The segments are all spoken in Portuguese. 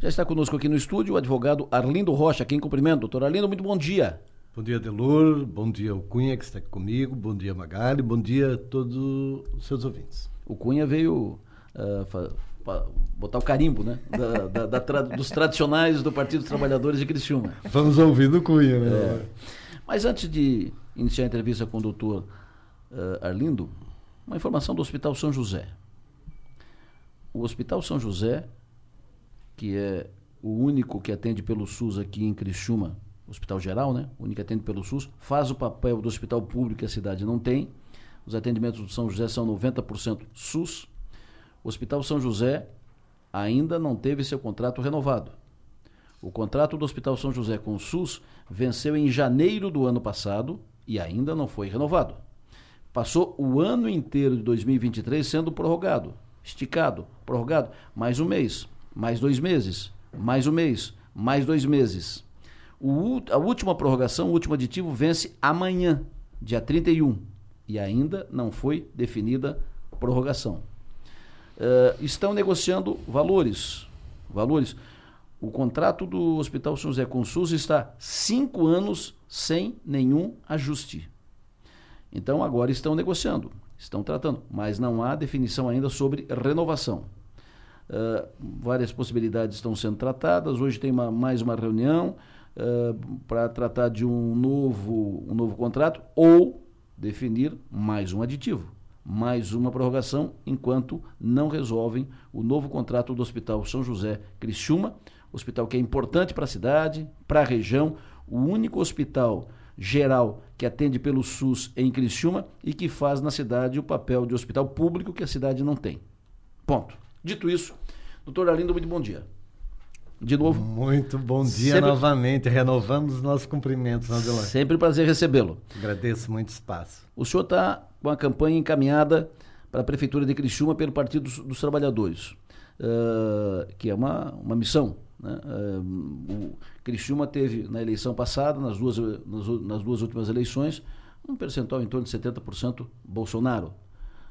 Já está conosco aqui no estúdio o advogado Arlindo Rocha, quem cumprimento. Doutor Arlindo, muito bom dia. Bom dia, Delor. Bom dia, o Cunha, que está aqui comigo. Bom dia, Magali. Bom dia a todos os seus ouvintes. O Cunha veio uh, botar o carimbo, né? Da, da, da tra dos tradicionais do Partido dos Trabalhadores de Criciúma. Vamos ouvir do Cunha, né? É. Mas antes de iniciar a entrevista com o doutor uh, Arlindo, uma informação do Hospital São José. O Hospital São José que é o único que atende pelo SUS aqui em Criciúma, Hospital Geral, né? O único que atende pelo SUS, faz o papel do hospital público que a cidade não tem. Os atendimentos do São José são 90% SUS. O Hospital São José ainda não teve seu contrato renovado. O contrato do Hospital São José com o SUS venceu em janeiro do ano passado e ainda não foi renovado. Passou o ano inteiro de 2023 sendo prorrogado, esticado, prorrogado, mais um mês mais dois meses, mais um mês, mais dois meses. O, a última prorrogação, o último aditivo, vence amanhã, dia 31, e ainda não foi definida prorrogação. Uh, estão negociando valores. Valores. O contrato do Hospital São José com o SUS está cinco anos sem nenhum ajuste. Então agora estão negociando, estão tratando, mas não há definição ainda sobre renovação. Uh, várias possibilidades estão sendo tratadas. Hoje tem uma, mais uma reunião uh, para tratar de um novo, um novo contrato ou definir mais um aditivo, mais uma prorrogação, enquanto não resolvem o novo contrato do Hospital São José Criciúma, hospital que é importante para a cidade, para a região, o único hospital geral que atende pelo SUS em Criciúma e que faz na cidade o papel de hospital público que a cidade não tem. Ponto. Dito isso, doutor Arlindo, muito bom dia. De novo. Muito bom dia sempre... novamente. Renovamos os nossos cumprimentos, Adelante. Sempre um prazer recebê-lo. Agradeço muito espaço. O senhor está com a campanha encaminhada para a Prefeitura de Criciúma pelo Partido dos, dos Trabalhadores, uh, que é uma, uma missão. Né? Uh, o Criciúma teve, na eleição passada, nas duas, nas, nas duas últimas eleições, um percentual em torno de 70% Bolsonaro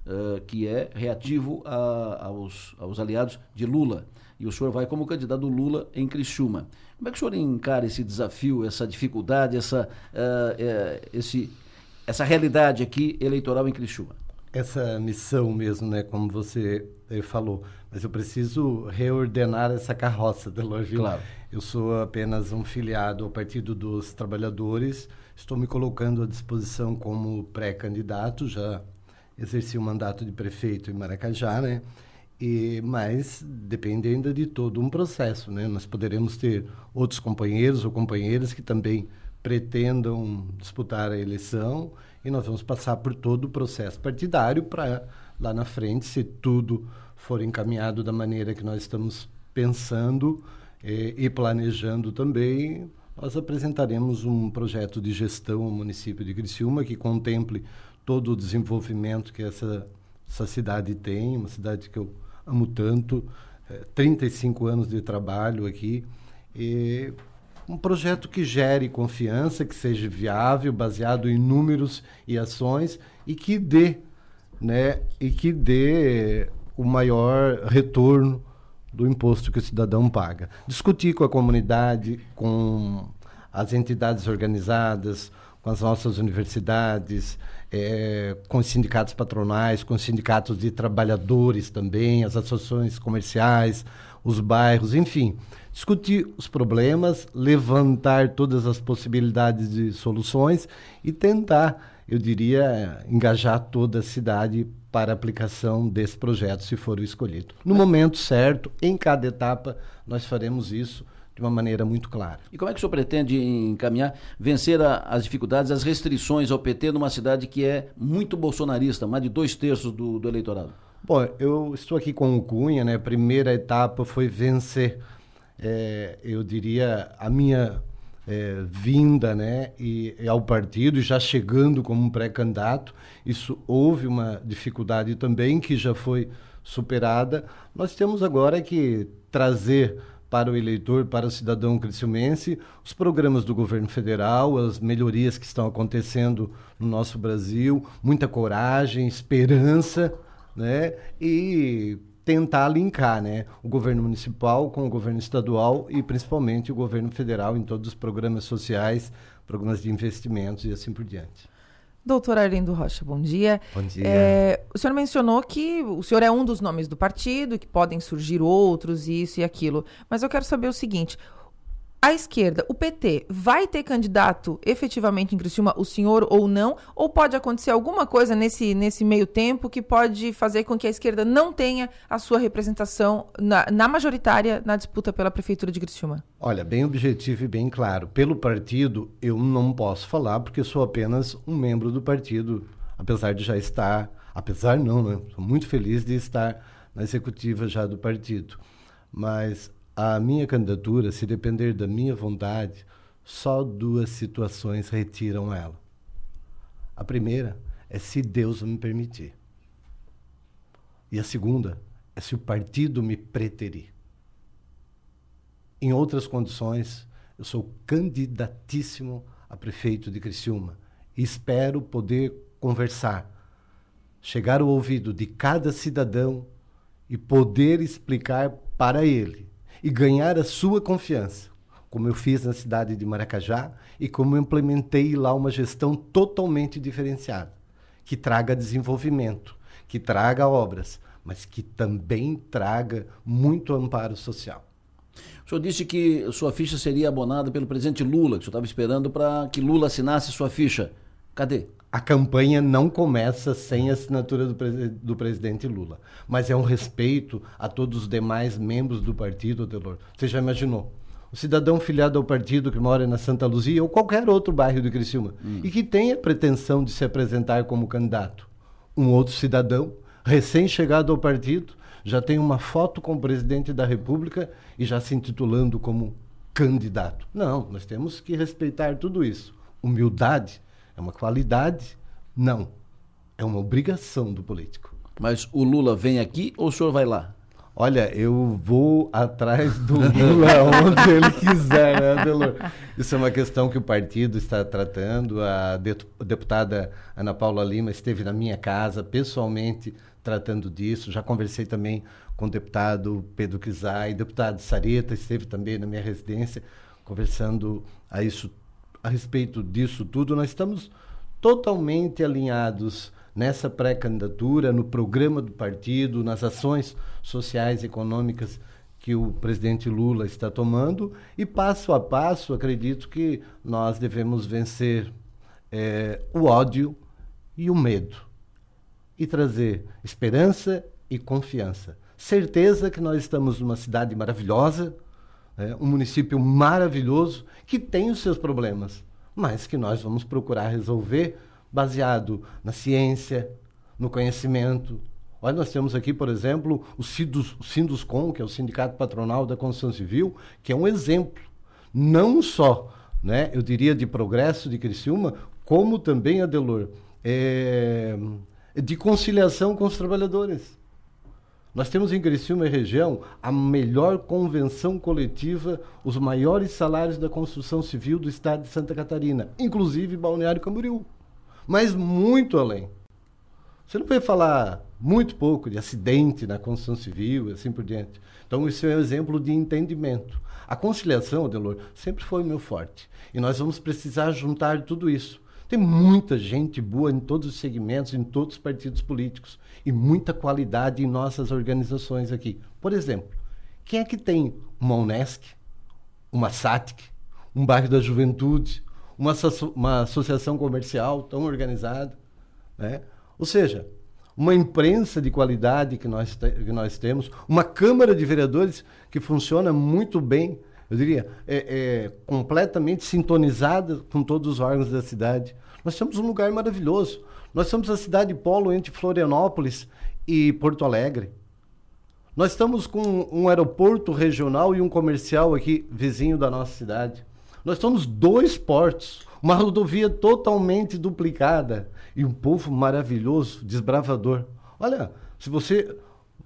uh, que é reativo a, aos, aos aliados de Lula. E o senhor vai como candidato Lula em Criciúma. Como é que o senhor encara esse desafio, essa dificuldade, essa, uh, esse, essa realidade aqui eleitoral em Criciúma? Essa missão mesmo, né, como você eh, falou. Mas eu preciso reordenar essa carroça, Delorville. Claro. Eu sou apenas um filiado ao Partido dos Trabalhadores. Estou me colocando à disposição como pré-candidato, já exerci o mandato de prefeito em Maracajá, né? E, mas depende ainda de todo um processo, né? Nós poderemos ter outros companheiros ou companheiras que também pretendam disputar a eleição e nós vamos passar por todo o processo partidário para lá na frente, se tudo for encaminhado da maneira que nós estamos pensando eh, e planejando também, nós apresentaremos um projeto de gestão ao município de Criciúma que contemple todo o desenvolvimento que essa, essa cidade tem, uma cidade que eu amo tanto, é, 35 anos de trabalho aqui, e um projeto que gere confiança, que seja viável, baseado em números e ações e que dê, né, e que dê o maior retorno do imposto que o cidadão paga. Discutir com a comunidade, com as entidades organizadas, com as nossas universidades, é, com os sindicatos patronais, com os sindicatos de trabalhadores também, as associações comerciais, os bairros, enfim. Discutir os problemas, levantar todas as possibilidades de soluções e tentar, eu diria, engajar toda a cidade para a aplicação desse projeto, se for o escolhido. No momento certo, em cada etapa, nós faremos isso de uma maneira muito clara. E como é que o senhor pretende encaminhar, vencer a, as dificuldades, as restrições ao PT numa cidade que é muito bolsonarista, mais de dois terços do, do eleitorado? Bom, eu estou aqui com o Cunha, né? A primeira etapa foi vencer, é, eu diria, a minha é, vinda né, e, e, ao partido, já chegando como um pré-candidato. Isso houve uma dificuldade também que já foi superada. Nós temos agora que trazer para o eleitor, para o cidadão criciumense, os programas do governo federal, as melhorias que estão acontecendo no nosso Brasil, muita coragem, esperança, né? E tentar linkar né, o governo municipal com o governo estadual e principalmente o governo federal em todos os programas sociais, programas de investimentos e assim por diante. Doutor Arlindo Rocha, bom dia. Bom dia. É, o senhor mencionou que o senhor é um dos nomes do partido, que podem surgir outros, isso e aquilo. Mas eu quero saber o seguinte: a esquerda, o PT, vai ter candidato efetivamente em Criciúma, o senhor ou não? Ou pode acontecer alguma coisa nesse, nesse meio tempo que pode fazer com que a esquerda não tenha a sua representação na, na majoritária na disputa pela prefeitura de Criciúma? Olha, bem objetivo e bem claro. Pelo partido, eu não posso falar porque sou apenas um membro do partido, apesar de já estar, apesar não, né? Sou muito feliz de estar na executiva já do partido. Mas a minha candidatura, se depender da minha vontade, só duas situações retiram ela. A primeira é se Deus me permitir. E a segunda é se o partido me preterir. Em outras condições, eu sou candidatíssimo a prefeito de Criciúma e espero poder conversar, chegar ao ouvido de cada cidadão e poder explicar para ele e ganhar a sua confiança, como eu fiz na cidade de Maracajá e como eu implementei lá uma gestão totalmente diferenciada, que traga desenvolvimento, que traga obras, mas que também traga muito amparo social. O senhor disse que sua ficha seria abonada pelo presidente Lula, que o senhor estava esperando para que Lula assinasse sua ficha. Cadê? A campanha não começa sem a assinatura do, pres do, presidente Lula. Mas é um respeito a todos os demais membros do partido, Adelor. Você já imaginou? O cidadão filiado ao partido que mora na Santa Luzia ou qualquer outro bairro de Criciúma hum. e que tem a pretensão de se apresentar como candidato. Um outro cidadão, recém-chegado ao partido, já tem uma foto com o presidente da República e já se intitulando como candidato. Não, nós temos que respeitar tudo isso. Humildade é uma qualidade? Não. É uma obrigação do político. Mas o Lula vem aqui ou o senhor vai lá? Olha, eu vou atrás do Lula onde ele quiser, né, Adelor? Isso é uma questão que o partido está tratando. A deputada Ana Paula Lima esteve na minha casa pessoalmente tratando disso. Já conversei também com o deputado Pedro Kizai, deputado Sareta esteve também na minha residência conversando a isso a respeito disso tudo, nós estamos totalmente alinhados nessa pré-candidatura, no programa do partido, nas ações sociais e econômicas que o presidente Lula está tomando e passo a passo acredito que nós devemos vencer é, o ódio e o medo e trazer esperança e confiança. Certeza que nós estamos numa cidade maravilhosa, é um município maravilhoso que tem os seus problemas, mas que nós vamos procurar resolver baseado na ciência, no conhecimento. Olha, nós temos aqui, por exemplo, o Sindus, Sinduscom, que é o Sindicato Patronal da Construção Civil, que é um exemplo, não só, né, eu diria, de progresso de Criciúma, como também, Adelor, é, de conciliação com os trabalhadores. Nós temos em Criciúma e região a melhor convenção coletiva, os maiores salários da construção civil do estado de Santa Catarina, inclusive Balneário Camboriú. Mas muito além. Você não vai falar muito pouco de acidente na construção civil assim por diante. Então, isso é um exemplo de entendimento. A conciliação, Adelor, sempre foi o meu forte. E nós vamos precisar juntar tudo isso. Tem muita gente boa em todos os segmentos, em todos os partidos políticos e muita qualidade em nossas organizações aqui. Por exemplo, quem é que tem uma Unesc, uma SATIC, um bairro da juventude, uma, uma associação comercial tão organizada? Né? Ou seja, uma imprensa de qualidade que nós, que nós temos, uma Câmara de Vereadores que funciona muito bem eu diria, é, é, completamente sintonizada com todos os órgãos da cidade. Nós temos um lugar maravilhoso. Nós somos a cidade polo entre Florianópolis e Porto Alegre. Nós estamos com um aeroporto regional e um comercial aqui vizinho da nossa cidade. Nós temos dois portos, uma rodovia totalmente duplicada e um povo maravilhoso, desbravador. Olha, se você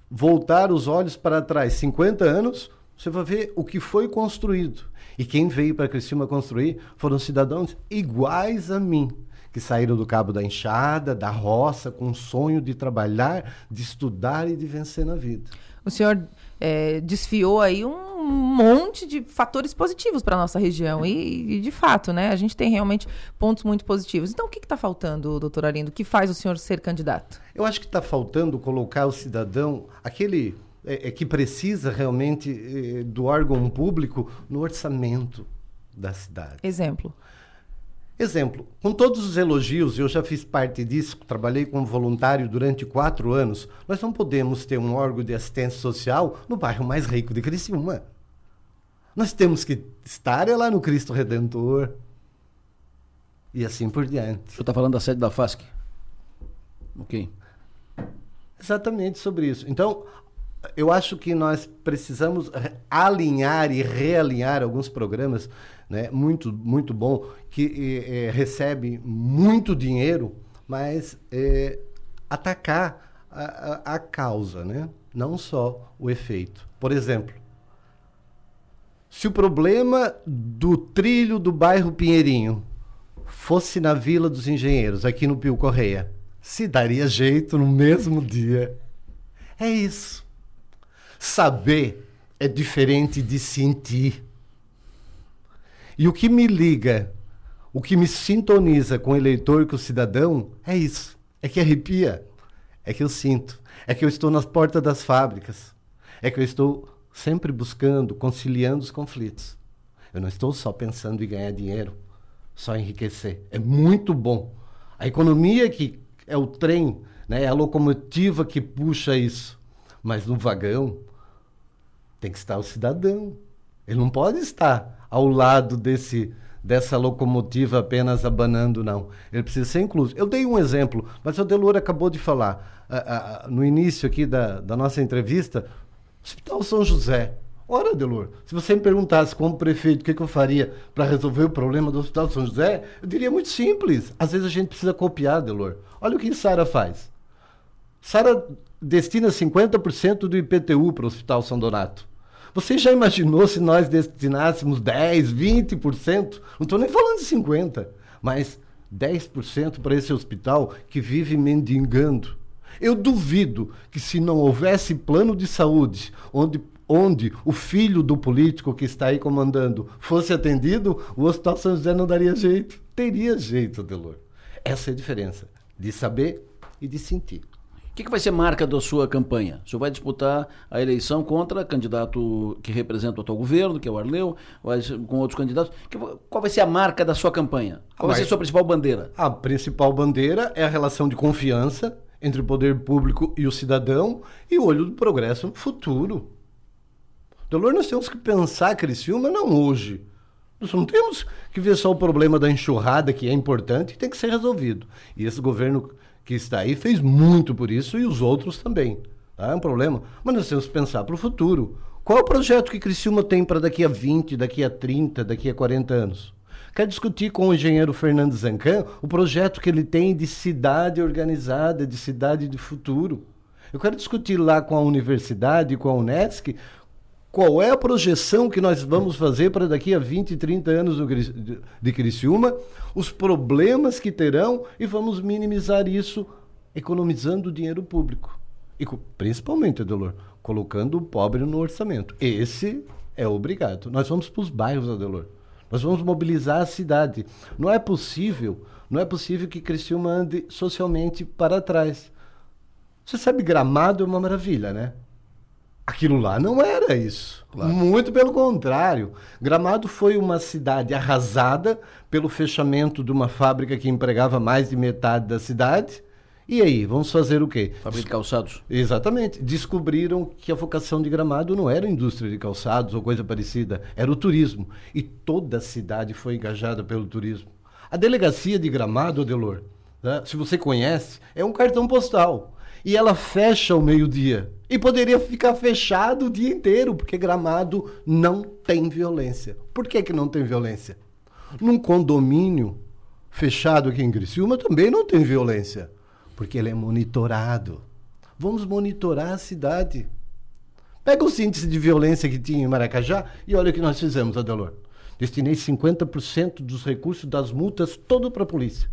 voltar os olhos para trás 50 anos, você vai ver o que foi construído. E quem veio para Criciúma construir foram cidadãos iguais a mim, que saíram do cabo da enxada, da roça, com o sonho de trabalhar, de estudar e de vencer na vida. O senhor é, desfiou aí um monte de fatores positivos para nossa região e, e, de fato, né, a gente tem realmente pontos muito positivos. Então, o que está faltando, doutor Arindo, que faz o senhor ser candidato? Eu acho que está faltando colocar o cidadão, aquele é, é que precisa realmente é, do órgão público no orçamento da cidade. Exemplo. Exemplo, com todos os elogios, eu já fiz parte disso, trabalhei como voluntário durante quatro anos, nós não podemos ter um órgão de assistência social no bairro mais rico de Criciúma. Nós temos que estar lá no Cristo Redentor e assim por diante. Senhor está falando da sede da FASC? Ok. Exatamente sobre isso. Então, eu acho que nós precisamos alinhar e realinhar alguns programas né, muito, muito bom, que é, recebe muito dinheiro, mas é, atacar a, a, causa, né? não só o efeito. Por exemplo, se o problema do trilho do bairro Pinheirinho fosse na Vila dos Engenheiros, aqui no Pio Correia, se daria jeito no mesmo dia. É isso. Saber é diferente de sentir. E o que me liga, o que me sintoniza com o eleitor, com o cidadão, é isso. É que arrepia. É que eu sinto. É que eu estou nas portas das fábricas. É que eu estou sempre buscando, conciliando os conflitos. Eu não estou só pensando em ganhar dinheiro, só enriquecer. É muito bom. A economia que é o trem, né, é a locomotiva que puxa isso. Mas no vagão tem que estar o cidadão. Ele não pode estar ao lado desse dessa locomotiva apenas abanando, não. Ele precisa ser incluso. Eu dei um exemplo, mas o Delor acabou de falar no início aqui da, da nossa entrevista, Hospital São José. Ora, Delor, se você me perguntasse como prefeito o que, que eu faria para resolver o problema do Hospital São José, eu diria muito simples. Às vezes a gente precisa copiar, Delor. Olha o que Sara faz. Sara destina 50% do IPTU para o Hospital São Donato. Você já imaginou se nós destinássemos 10, 20%? Não estou nem falando de 50%, mas 10% para esse hospital que vive mendigando. Eu duvido que se não houvesse plano de saúde, onde, onde o filho do político que está aí comandando fosse atendido, o Hospital São José não daria jeito. Teria jeito, Delor. Essa é a diferença de saber e de sentir. O que, que, vai ser marca da sua campanha? O senhor vai disputar a eleição contra candidato que representa o atual governo, que é o Arleu, vai, com outros candidatos. qual vai ser a marca da sua campanha? Qual vai ser a sua principal bandeira? A principal bandeira é a relação de confiança entre o poder público e o cidadão e o olho do progresso futuro. Dolor, nós temos que pensar Criciúma não hoje. Nós não temos que ver só o problema da enxurrada, que é importante e tem que ser resolvido. E esse governo que está aí fez muito por isso e os outros também. Tá? É um problema. Mas nós temos que pensar para o futuro. Qual é o projeto que Criciúma tem para daqui a 20, daqui a 30, daqui a 40 anos? Quero discutir com o engenheiro Fernando Zancan o projeto que ele tem de cidade organizada, de cidade de futuro. Eu quero discutir lá com a universidade, com a Unesc, qual é a projeção que nós vamos fazer para daqui a 20, 30 anos de Criciúma, os problemas que terão e vamos minimizar isso economizando dinheiro público. E principalmente, Adelor, colocando o pobre no orçamento. Esse é obrigado. Nós vamos para os bairros, Adelor. Nós vamos mobilizar a cidade. Não é possível, não é possível que Criciúma ande socialmente para trás. Você sabe, Gramado é uma maravilha, né? Aquilo lá não era isso. Claro. Muito pelo contrário. Gramado foi uma cidade arrasada pelo fechamento de uma fábrica que empregava mais de metade da cidade. E aí, vamos fazer o quê? Fábrica de calçados. Exatamente. Descobriram que a vocação de Gramado não era indústria de calçados ou coisa parecida, era o turismo. E toda a cidade foi engajada pelo turismo. A delegacia de Gramado, Delor, né, se você conhece, é um cartão postal e ela fecha ao meio-dia. E poderia ficar fechado o dia inteiro, porque Gramado não tem violência. Por que, que não tem violência? Num condomínio fechado aqui em Criciúma também não tem violência, porque ele é monitorado. Vamos monitorar a cidade. Pega os índices de violência que tinha em Maracajá e olha o que nós fizemos, Adelor. Destinei 50% dos recursos das multas todo para a polícia.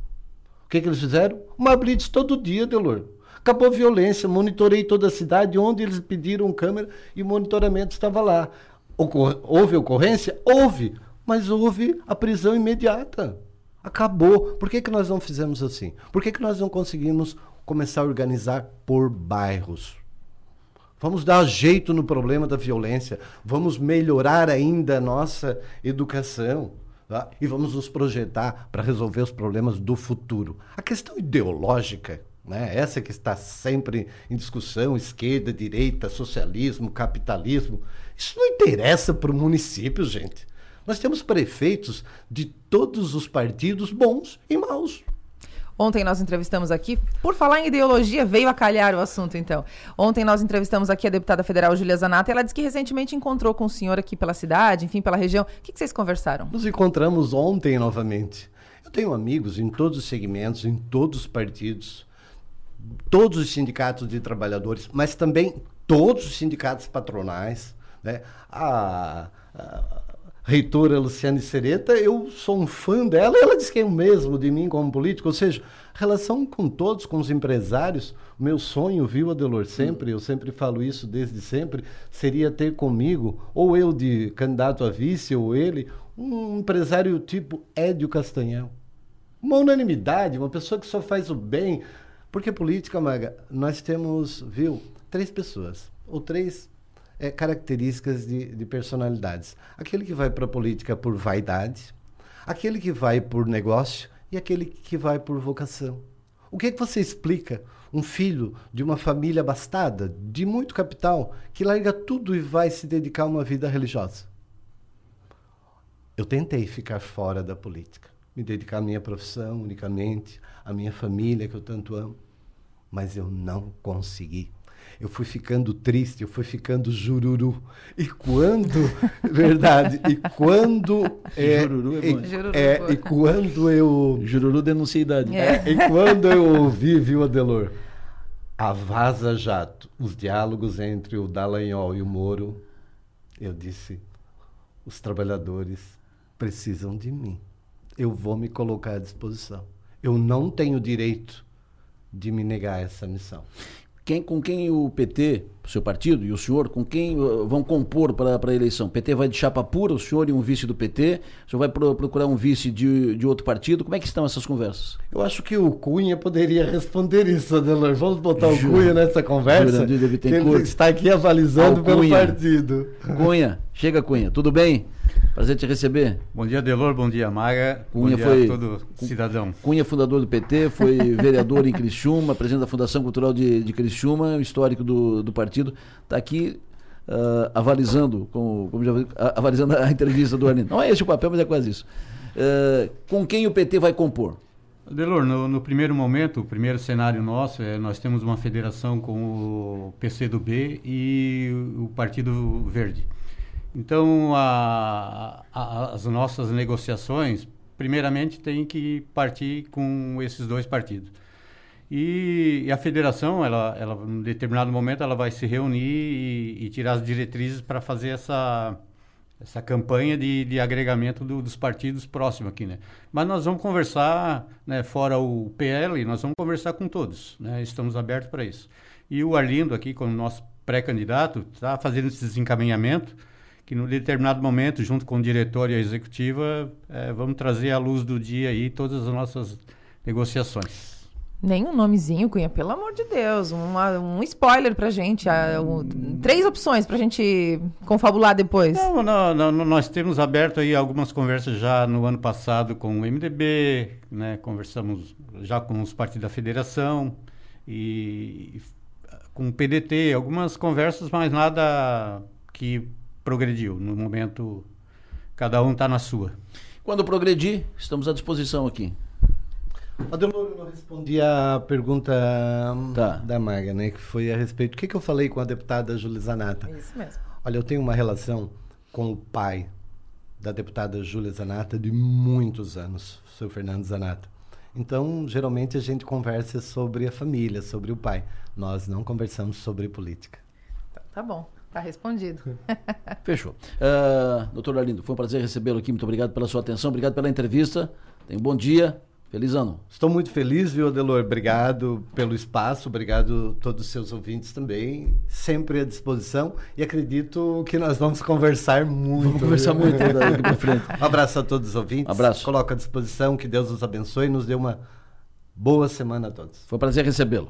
O que, que eles fizeram? Uma blitz todo dia, Adelor Acabou a violência, monitorei toda a cidade, onde eles pediram câmera e o monitoramento estava lá. Ocor houve ocorrência? Houve, mas houve a prisão imediata. Acabou. Por que, que nós não fizemos assim? Por que, que nós não conseguimos começar a organizar por bairros? Vamos dar jeito no problema da violência. Vamos melhorar ainda a nossa educação. Tá? E vamos nos projetar para resolver os problemas do futuro. A questão ideológica, né? essa que está sempre em discussão, esquerda, direita, socialismo, capitalismo, isso não interessa para o município, gente. Nós temos prefeitos de todos os partidos bons e maus. Ontem nós entrevistamos aqui, por falar em ideologia, veio a calhar o assunto então. Ontem nós entrevistamos aqui a deputada federal Julia Zanata e ela disse que recentemente encontrou com o senhor aqui pela cidade, enfim, pela região. O que, que vocês conversaram? Nos encontramos ontem novamente. Eu tenho amigos em todos os segmentos, em todos os partidos, todos os sindicatos de trabalhadores, mas também todos os sindicatos patronais. Né? A, a, reitora Luciane Sereta, eu sou um fã dela, ela diz que é o mesmo de mim como político, ou seja, relação com todos, com os empresários, meu sonho, viu, Adelor, sempre, eu sempre falo isso desde sempre, seria ter comigo, ou eu de candidato a vice, ou ele, um empresário tipo Édio Castanhel. Uma unanimidade, uma pessoa que só faz o bem. Porque política, Maga, nós temos, viu, três pessoas, ou três é, características de, de personalidades. Aquele que vai para a política por vaidade, aquele que vai por negócio e aquele que vai por vocação. O que, é que você explica um filho de uma família abastada, de muito capital, que larga tudo e vai se dedicar a uma vida religiosa? Eu tentei ficar fora da política, me dedicar à minha profissão unicamente, à minha família que eu tanto amo, mas eu não consegui eu fui ficando triste, eu fui ficando jururu. E quando, verdade, e quando é, jururu é, bom. E, jururu é, e quando eu jururu denuncia idade. É. E quando eu ouvi, viu, Adelor, a Vaza Jato, os diálogos entre o Dallagnol e o Moro, eu disse: os trabalhadores precisam de mim. Eu vou me colocar à disposição. Eu não tenho direito de me negar essa missão quem, com quem o PT, o seu partido e o senhor, com quem uh, vão compor para a eleição? O PT vai de chapa pura, o senhor e um vice do PT, o senhor vai pro, procurar um vice de, de outro partido? Como é que estão essas conversas? Eu acho que o Cunha poderia responder isso, Adelor. Vamos botar o Cunha nessa conversa, que ele está aqui avalizando pelo partido. Cunha, chega Cunha, tudo bem? Prazer te receber. Bom dia, Delor. Bom dia, Maga. Cunha bom dia foi, a todo cidadão. Cunha, fundador do PT, foi vereador em Criciúma, presidente da Fundação Cultural de, de Criciúma, histórico do, do partido. Está aqui uh, avalizando, como, como já, avalizando a entrevista do Arlindo. Não é esse o papel, mas é quase isso. Uh, com quem o PT vai compor? Delor, no, no, primeiro momento, o primeiro cenário nosso, é, nós temos uma federação com o PCdoB e o Partido Verde. Então, a, a, as nossas negociações, primeiramente, tem que partir com esses dois partidos. E, e a federação, ela, ela, em determinado momento, ela vai se reunir e, e tirar as diretrizes para fazer essa, essa campanha de, de agregamento do, dos partidos próximos aqui, né? Mas nós vamos conversar, né, fora o PL, nós vamos conversar com todos, né? Estamos abertos para isso. E o Arlindo aqui, como nosso pré-candidato, está fazendo esse desencaminhamento que no determinado momento, junto com o diretor e a executiva, é, vamos trazer à luz do dia aí todas as nossas negociações. Nenhum nomezinho, Cunha, pelo amor de Deus. Uma, um spoiler pra gente. um, três opções pra gente confabular depois. Não, não, não, nós temos aberto aí algumas conversas já no ano passado com o MDB, né? Conversamos já com os partidos da federação e com o PDT, algumas conversas, mas nada que progrediu. No momento, cada um está na sua. Quando progredir, estamos à disposição aqui. Adelor, eu não respondi a pergunta tá. da Maga, né? Que foi a respeito. O que, que eu falei com a deputada Júlia Zanata? Isso mesmo. Olha, eu tenho uma relação com o pai da deputada Júlia Zanata de muitos anos, o seu Fernando Zanata. Então, geralmente a gente conversa sobre a família, sobre o pai. Nós não conversamos sobre política. Tá, tá bom. Está respondido. Fechou. Uh, doutor Arlindo, foi um prazer recebê-lo aqui. Muito obrigado pela sua atenção, obrigado pela entrevista. Tenha um bom dia. Feliz ano. Estou muito feliz, viu, Adelor? Obrigado pelo espaço, obrigado a todos os seus ouvintes também. Sempre à disposição e acredito que nós vamos conversar muito. Vamos conversar viu? muito daqui para frente. Um abraço a todos os ouvintes. Abraço. Coloco à disposição, que Deus os abençoe e nos dê uma boa semana a todos. Foi um prazer recebê-lo.